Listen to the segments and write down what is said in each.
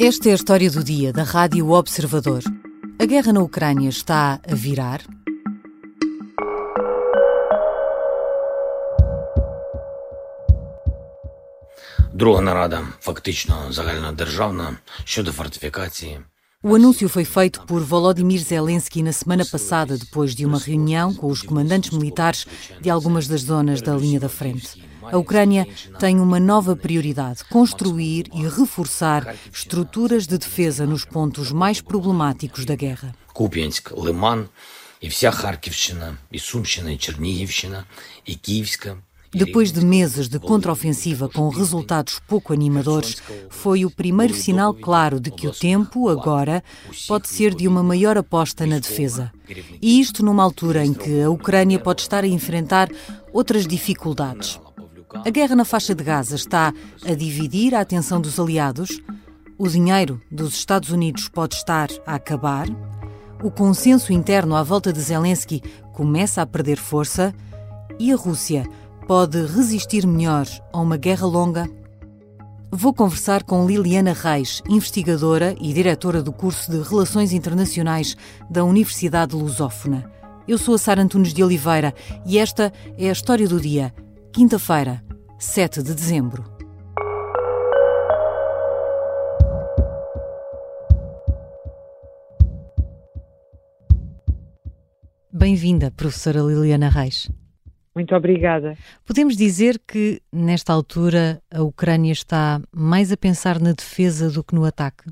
Esta é a história do dia da Rádio Observador. A guerra na Ucrânia está a virar? Друга нарада, фактично загальнодержавна, щодо фортифікації. O anúncio foi feito por Volodymyr Zelensky na semana passada, depois de uma reunião com os comandantes militares de algumas das zonas da linha da frente. A Ucrânia tem uma nova prioridade: construir e reforçar estruturas de defesa nos pontos mais problemáticos da guerra. Куп'янськ, Лиман, і вся Харківщина, і Сумщина, і Чернігівщина, і Київська. Depois de meses de contraofensiva com resultados pouco animadores, foi o primeiro sinal claro de que o tempo, agora, pode ser de uma maior aposta na defesa. E isto numa altura em que a Ucrânia pode estar a enfrentar outras dificuldades. A guerra na faixa de Gaza está a dividir a atenção dos aliados, o dinheiro dos Estados Unidos pode estar a acabar, o consenso interno à volta de Zelensky começa a perder força e a Rússia pode resistir melhor a uma guerra longa? Vou conversar com Liliana Reis, investigadora e diretora do curso de Relações Internacionais da Universidade Lusófona. Eu sou a Sara Antunes de Oliveira e esta é a história do dia, quinta-feira, 7 de dezembro. Bem-vinda, professora Liliana Reis. Muito obrigada. Podemos dizer que, nesta altura, a Ucrânia está mais a pensar na defesa do que no ataque?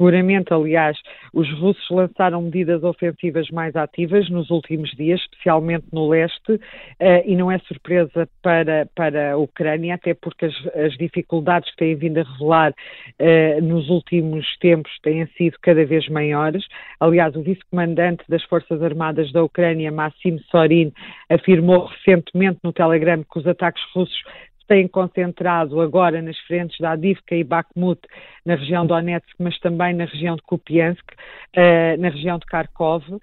Seguramente, aliás, os russos lançaram medidas ofensivas mais ativas nos últimos dias, especialmente no leste, eh, e não é surpresa para, para a Ucrânia, até porque as, as dificuldades que têm vindo a revelar eh, nos últimos tempos têm sido cada vez maiores. Aliás, o vice-comandante das Forças Armadas da Ucrânia, Massim Sorin, afirmou recentemente no Telegram que os ataques russos têm concentrado agora nas frentes da Adivka e Bakhmut, na região de Donetsk, mas também na região de Kupiansk, uh, na região de Kharkov, uh,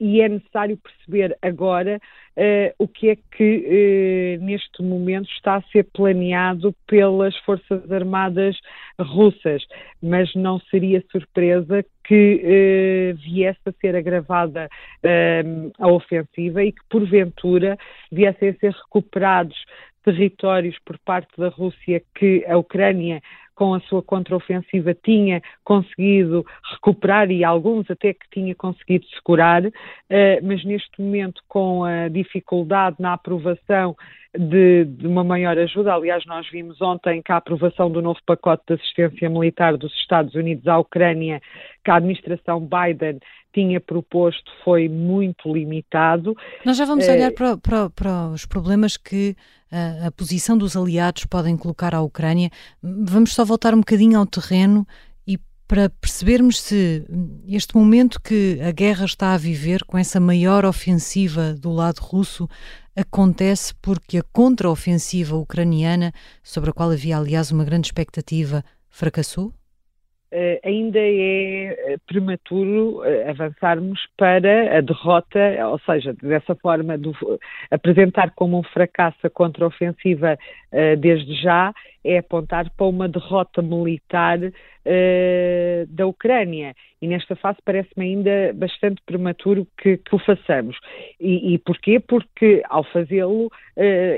e é necessário perceber agora uh, o que é que neste momento está a ser planeado pelas Forças Armadas russas, mas não seria surpresa que viesse a ser agravada a ofensiva e que porventura viessem a ser recuperados territórios por parte da Rússia que a Ucrânia com a sua contraofensiva tinha conseguido recuperar e alguns até que tinha conseguido segurar, eh, mas neste momento com a dificuldade na aprovação de, de, uma maior ajuda. Aliás, nós vimos ontem que a aprovação do novo pacote de assistência militar dos Estados Unidos à Ucrânia, que a administração Biden tinha proposto, foi muito limitado. Nós já vamos olhar para, para, para os problemas que a, a, posição dos aliados podem colocar à Ucrânia. Vamos só voltar um bocadinho ao terreno para percebermos se este momento que a guerra está a viver, com essa maior ofensiva do lado russo, acontece porque a contraofensiva ucraniana, sobre a qual havia aliás uma grande expectativa, fracassou? Uh, ainda é eh, prematuro uh, avançarmos para a derrota, ou seja, dessa forma, do, apresentar como um fracasso a contraofensiva uh, desde já, é apontar para uma derrota militar da Ucrânia. E nesta fase parece-me ainda bastante prematuro que, que o façamos. E, e, porquê? Porque ao fazê-lo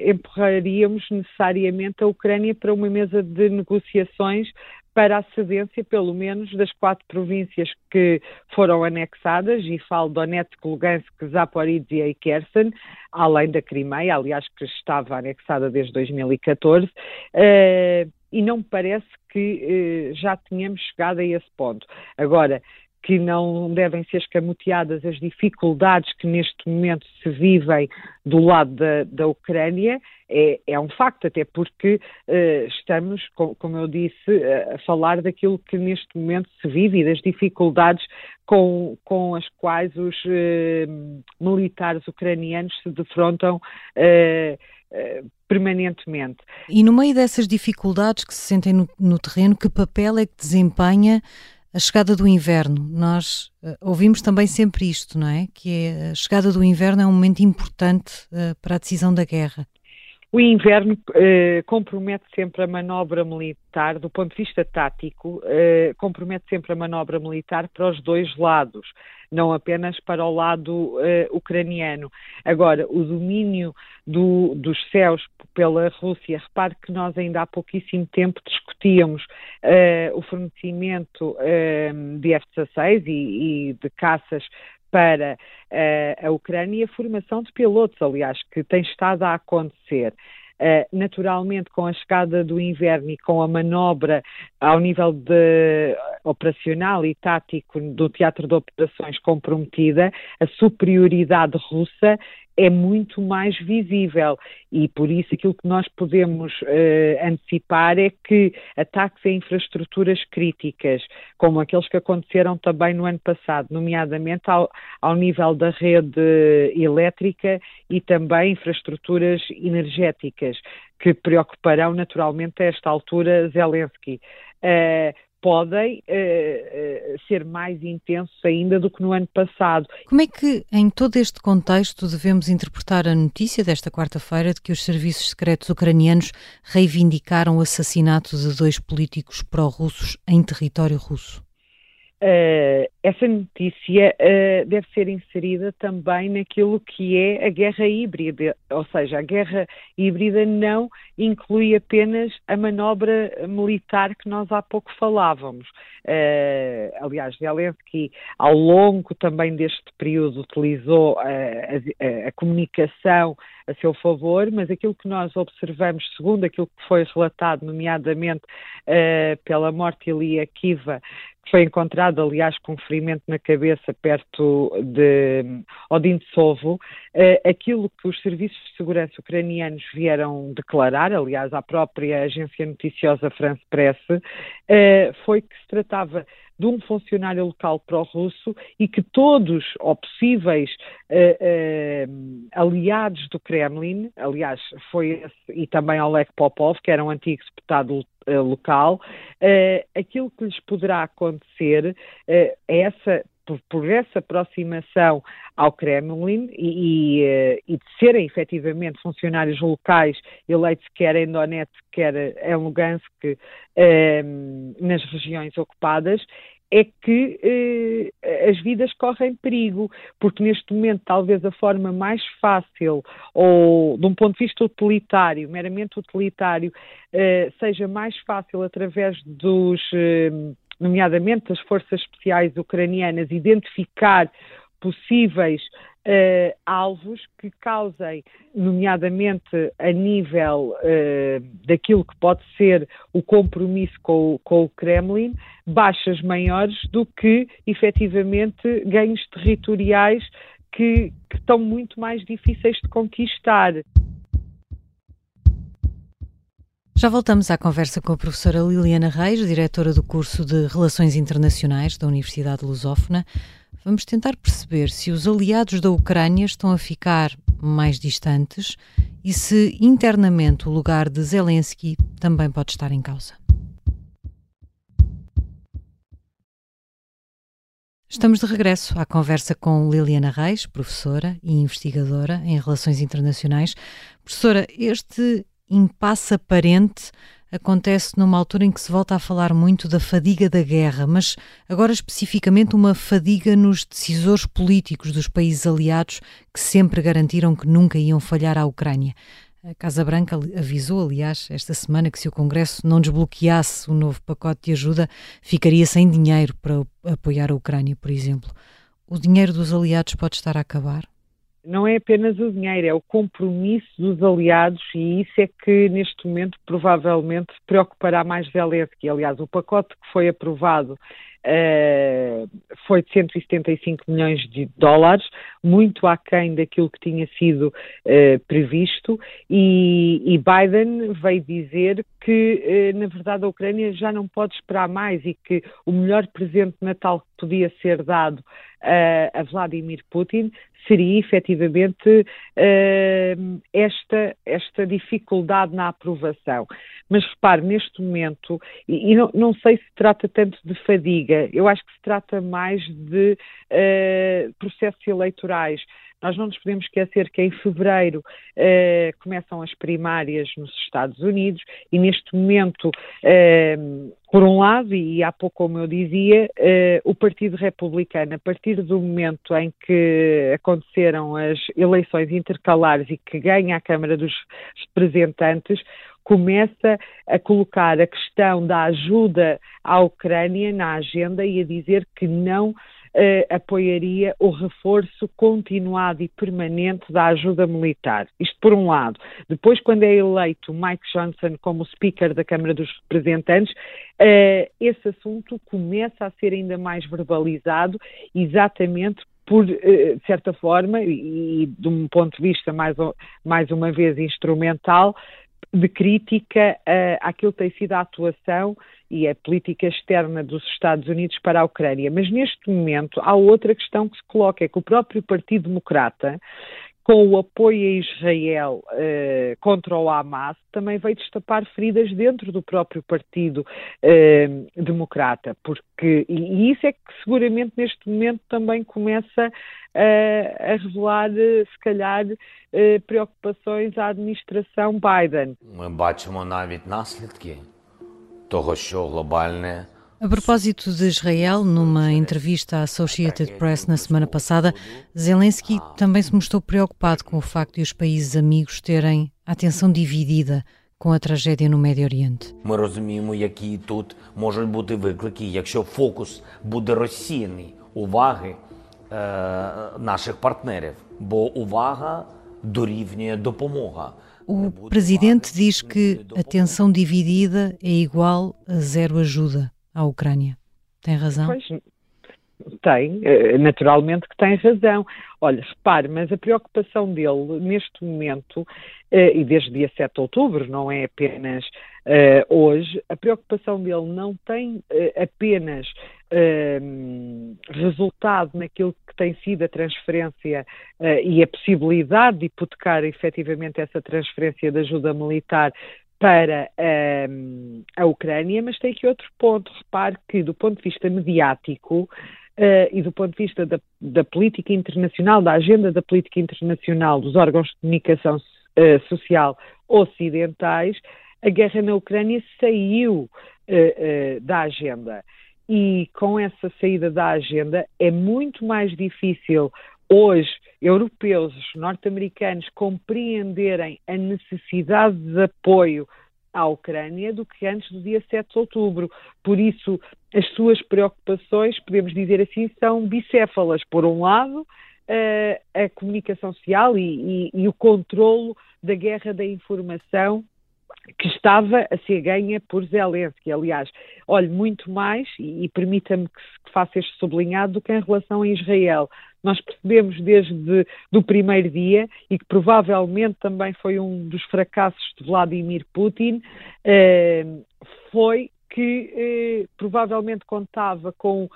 empurraríamos necessariamente a Ucrânia para uma mesa de negociações para a cedência, pelo menos, das quatro províncias que foram anexadas, e falo Donetsk, Lugansk, Zaporizhia e Kherson, além da Crimeia, aliás, que estava anexada desde 2014, uh, eh, e não me parece que uh, já tínhamos chegado a esse ponto. Agora, que não devem ser escamoteadas as dificuldades que neste momento se vivem do lado da, da Ucrânia, é, é, um facto, até porque uh, estamos, com, como eu disse, uh, a falar daquilo que neste momento se vive e das dificuldades com, com as quais os uh, militares ucranianos se defrontam. permanentemente. E no meio dessas dificuldades que se sentem no, no terreno, que papel é que desempenha a chegada do inverno. Nós uh, ouvimos também sempre isto, não é? Que é, a chegada do inverno é um momento importante uh, para a decisão da guerra. o inverno eh, compromete sempre a manobra militar, do ponto de vista tático, compromete sempre a manobra militar para os dois lados, não apenas para o lado eh, ucraniano. Agora, o domínio do, dos céus pela Rússia, repare que nós ainda há pouquíssimo tempo discutíamos eh, o fornecimento eh, de F-16 e, e de caças para uh, a Ucrânia e a formação de pilotos, aliás, que tem estado a acontecer. Uh, naturalmente, com a chegada do inverno e com a manobra ao nível de operacional e tático do teatro de operações comprometida, a superioridade russa é muito mais visível e por isso aquilo que nós podemos uh, antecipar é que ataques a infraestruturas críticas, como aqueles que aconteceram também no ano passado, nomeadamente ao, ao nível da rede elétrica e também infraestruturas energéticas, que preocuparão naturalmente a esta altura Zelensky. Uh, podem uh, uh, ser mais intensos ainda do que no ano passado. Como é que, em todo este contexto, devemos interpretar a notícia desta quarta-feira de que os serviços secretos ucranianos reivindicaram o assassinato de dois políticos pró-russos em território russo? Uh, essa notícia uh, deve ser inserida também naquilo que é a guerra híbrida, ou seja, a guerra híbrida não inclui apenas a manobra militar que nós há pouco falávamos. Uh, aliás, Zelensky, ao longo também deste período, utilizou a, a, a comunicação a seu favor, mas aquilo que nós observamos, segundo aquilo que foi relatado, nomeadamente pela morte Ilia Kiva, foi encontrado, aliás, com um na cabeça perto de Odintsovo. Uh, aquilo que os serviços de segurança ucranianos vieram declarar, aliás, à própria agência noticiosa France Press, uh, foi que se tratava de um funcionário local pró-russo e que todos, ou possíveis uh, uh, aliados do Kremlin, aliás, foi esse, e também Oleg Popov, que era um antigo deputado uh, local, aquilo que lhes poderá acontecer é essa por, por, essa aproximação ao Kremlin e, e, e, de serem efetivamente funcionários locais eleitos quer em Donetsk, quer em Lugansk, eh, nas regiões ocupadas, é que eh, as vidas correm perigo, porque neste momento talvez a forma mais fácil, ou de um ponto de vista utilitário, meramente utilitário, eh, seja mais fácil através dos, eh, nomeadamente das forças especiais ucranianas, identificar possíveis uh, alvos que causem, nomeadamente a nível uh, daquilo que pode ser o compromisso com, com, o Kremlin, baixas maiores do que efetivamente ganhos territoriais que, que estão muito mais difíceis de conquistar. Já voltamos à conversa com a professora Liliana Reis, diretora do curso de Relações Internacionais da Universidade Lusófona. Vamos tentar perceber se os aliados da Ucrânia estão a ficar mais distantes e se internamente o lugar de Zelensky também pode estar em causa. Estamos de regresso à conversa com Liliana Reis, professora e investigadora em Relações Internacionais. Professora, este impasse aparente acontece numa altura em que se volta a falar muito da fadiga da guerra, mas agora especificamente uma fadiga nos decisores políticos dos países aliados que sempre garantiram que nunca iam falhar à Ucrânia. A Casa Branca avisou, aliás, esta semana que se o Congresso não desbloqueasse o novo pacote de ajuda, ficaria sem dinheiro para apoiar a Ucrânia, por exemplo. O dinheiro dos aliados pode estar a acabar? Não é apenas o dinheiro, é o compromisso dos aliados e isso é que neste momento provavelmente preocupará mais Zelensky. Aliás, o pacote que foi aprovado uh, foi de 175 milhões de dólares, muito aquém daquilo que tinha sido uh, previsto, e, e, Biden veio dizer que, uh, na verdade, a Ucrânia já não pode esperar mais e que o melhor presente de Natal que podia ser dado a Vladimir Putin seria efetivamente esta, esta dificuldade na aprovação. Mas repare, neste momento, e, e não, não, sei se trata tanto de fadiga, eu acho que se trata mais de uh, processos eleitorais. Nós não nos podemos esquecer que em fevereiro uh, começam as primárias nos Estados Unidos e neste momento, uh, por um lado, e há pouco como eu dizia, o Partido Republicano, a partir do momento em que aconteceram as eleições intercalares e que ganha a Câmara dos Representantes, começa a colocar a questão da ajuda à Ucrânia na agenda e a dizer que não Uh, apoiaria o reforço continuado e permanente da ajuda militar. Isto por um lado. Depois, quando é eleito Mike Johnson como Speaker da Câmara dos Representantes, uh, esse assunto começa a ser ainda mais verbalizado, exatamente por, eh, de certa forma, e de um ponto de vista mais, mais uma vez instrumental, de crítica uh, àquilo que tem sido a atuação e a política externa dos Estados Unidos para a Ucrânia. Mas neste momento há outra questão que se coloca, é que o próprio Partido Democrata, com o apoio a Israel uh, contra o Hamas, também veio destapar feridas dentro do próprio Partido uh, Democrata, porque e, e, isso é que seguramente neste momento também começa a revelar, se calhar, preocupações à administração Biden. Ми бачимо навіть наслідки того, що глобальне a propósito de Israel, numa entrevista à Associated Press na semana passada, Zelensky também se mostrou preocupado com o facto de os países amigos terem a atenção dividida com a tragédia no Médio Oriente. Ми розуміємо, які тут можуть бути виклики, якщо фокус буде розсіяний уваги наших партнерів, бо увага дорівнює допомога. O presidente diz que a atenção dividida é igual a zero ajuda à Ucrânia. Tem razão? Pois, tem, naturalmente que tem razão. Olha, repare, mas a preocupação dele neste momento, e desde dia 7 de outubro, não é apenas uh, hoje, a preocupação dele não tem apenas resultado naquilo que tem sido a transferência e a possibilidade de hipotecar efetivamente essa transferência de ajuda militar para a Ucrânia, mas tem aqui outro ponto. Repare que, do ponto de vista mediático, Uh, e do ponto de vista da, da, política internacional, da agenda da política internacional dos órgãos de comunicação uh, social ocidentais, a guerra na Ucrânia saiu uh, da agenda. E com essa saída da agenda é muito mais difícil hoje europeus, norte-americanos compreenderem a necessidade de apoio à Ucrânia do que antes do dia 7 de outubro. Por isso, as suas preocupações, podemos dizer assim, são bicéfalas. Por um lado, a comunicação social e, e, e o controlo da guerra da informação que estava a ser ganha por Zelensky. Aliás, olhe, muito mais, e, e permita-me que, faça este sublinhado, do que em relação a Israel. Nós percebemos desde o primeiro dia, e que provavelmente também foi um dos fracassos de Vladimir Putin, eh, foi que eh, provavelmente contava com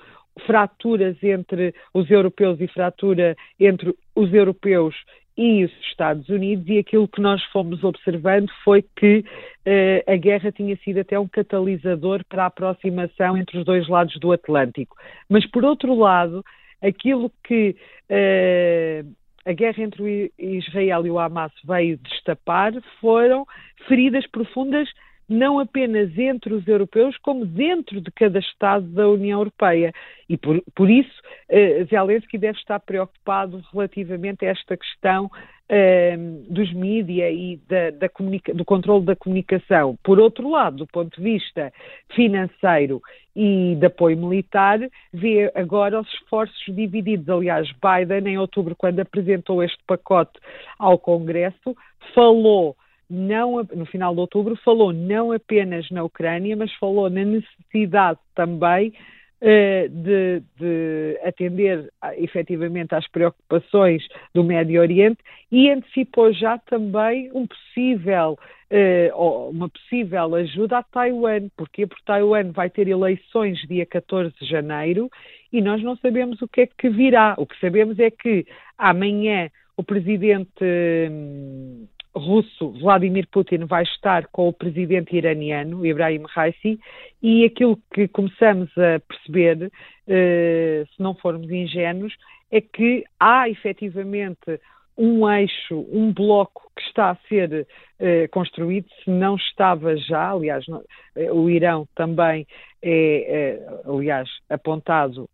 fraturas entre os europeus e fratura entre os europeus e os Estados Unidos, e aquilo que nós fomos observando foi que uh, a guerra tinha sido até um catalisador para a aproximação entre os dois lados do Atlântico. Mas, por outro lado, aquilo que uh, a guerra entre Israel e o Hamas veio destapar foram feridas profundas não apenas entre os europeus, como dentro de cada Estado da União Europeia. E por, por isso, uh, Zelensky deve estar preocupado relativamente a esta questão uh, dos mídia e da, da do controle da comunicação. Por outro lado, do ponto de vista financeiro e de apoio militar, vê agora os esforços divididos. Aliás, Biden, em outubro, quando apresentou este pacote ao Congresso, falou não, no final de outubro, falou não apenas na Ucrânia, mas falou na necessidade também uh, de, de, atender efetivamente às preocupações do Médio Oriente e antecipou já também um possível, uh, uma possível ajuda a Taiwan. Porque Taiwan vai ter eleições dia 14 de janeiro e nós não sabemos o que é que virá. O que sabemos é que amanhã o presidente hum, russo Vladimir Putin vai estar com o presidente iraniano Ibrahim Raisi e aquilo que começamos a perceber, uh, se não formos ingênuos, é que há efetivamente um eixo, um bloco que está a ser uh, construído, se não estava já, aliás, não, uh, o Irão também é, aliás, apontado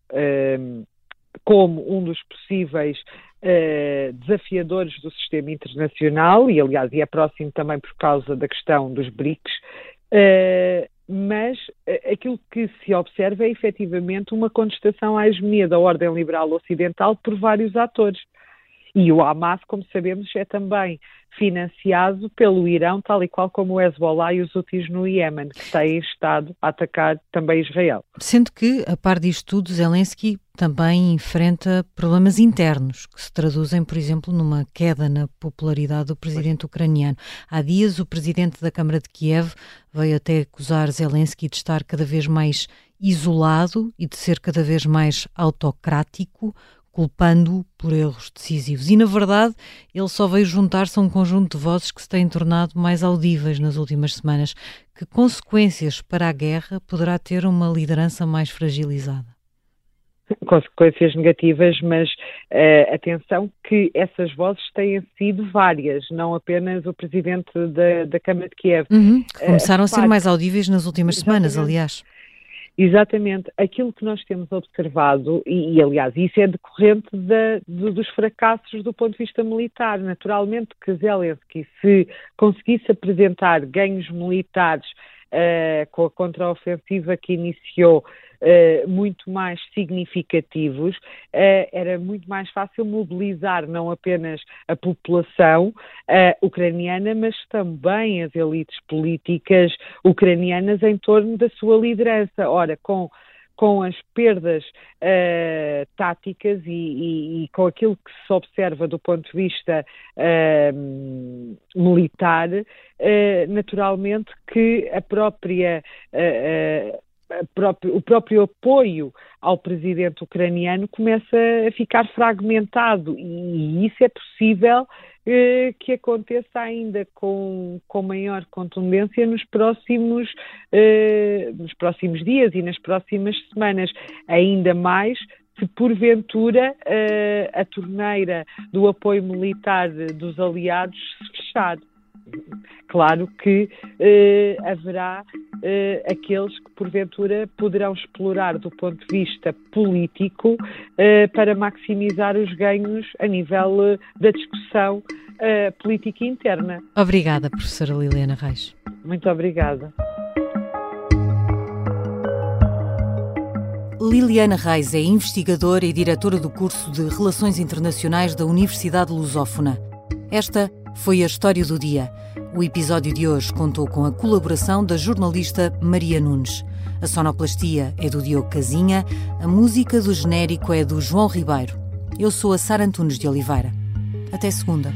como um dos possíveis desafiadores do sistema internacional, e aliás, e é próximo também por causa da questão dos BRICS, mas aquilo que se observa é efetivamente uma contestação à hegemonia da ordem liberal ocidental por vários atores. E o Hamas, como sabemos, é também financiado pelo Irão, tal e qual como o Hezbollah e os Houthis no Iémen, que têm estado a atacar também Israel. Sendo que, a par disto tudo, Zelensky também enfrenta problemas internos, que se traduzem, por exemplo, numa queda na popularidade do presidente ucraniano. Há dias, o presidente da Câmara de Kiev veio até acusar Zelensky de estar cada vez mais isolado e de ser cada vez mais autocrático, culpando-o por erros decisivos. E, na verdade, ele só veio juntar-se a um conjunto de vozes que se têm tornado mais audíveis nas últimas semanas. Que consequências para a guerra poderá ter uma liderança mais fragilizada? Consequências negativas, mas uh, atenção que essas vozes têm sido várias, não apenas o presidente da, da Câmara de Kiev. Uhum, começaram uh, a ser mais audíveis nas últimas semanas, aliás. Exatamente. Aquilo que nós temos observado, e, e aliás, isso é decorrente de, dos fracassos do ponto de vista militar. Naturalmente que Zelensky, se conseguisse apresentar ganhos militares uh, com a contraofensiva que iniciou uh, muito mais significativos, uh, era muito mais fácil mobilizar não apenas a população uh, ucraniana, mas também as elites políticas ucranianas em torno da sua liderança. Ora, com com as perdas uh, táticas e, e, e, com aquilo que se observa do ponto de vista uh, militar, uh, naturalmente que a própria próprio, o próprio apoio ao presidente ucraniano começa a ficar fragmentado e isso é possível eh, que aconteça ainda com, com maior contundência nos próximos, eh, nos próximos dias e nas próximas semanas, ainda mais se porventura eh, a torneira do apoio militar dos aliados se fechar. Claro que eh, haverá eh, aqueles que, porventura, poderão explorar do ponto de vista político eh, para maximizar os ganhos a nível eh, da discussão eh, política interna. Obrigada, professora Liliana Reis. Muito obrigada. Liliana Reis é investigadora e diretora do curso de Relações Internacionais da Universidade Lusófona. Esta foi a história do dia. O episódio de hoje contou com a colaboração da jornalista Maria Nunes. A sonoplastia é do Diogo Casinha, a música do genérico é do João Ribeiro. Eu sou a Sara Antunes de Oliveira. Até segunda.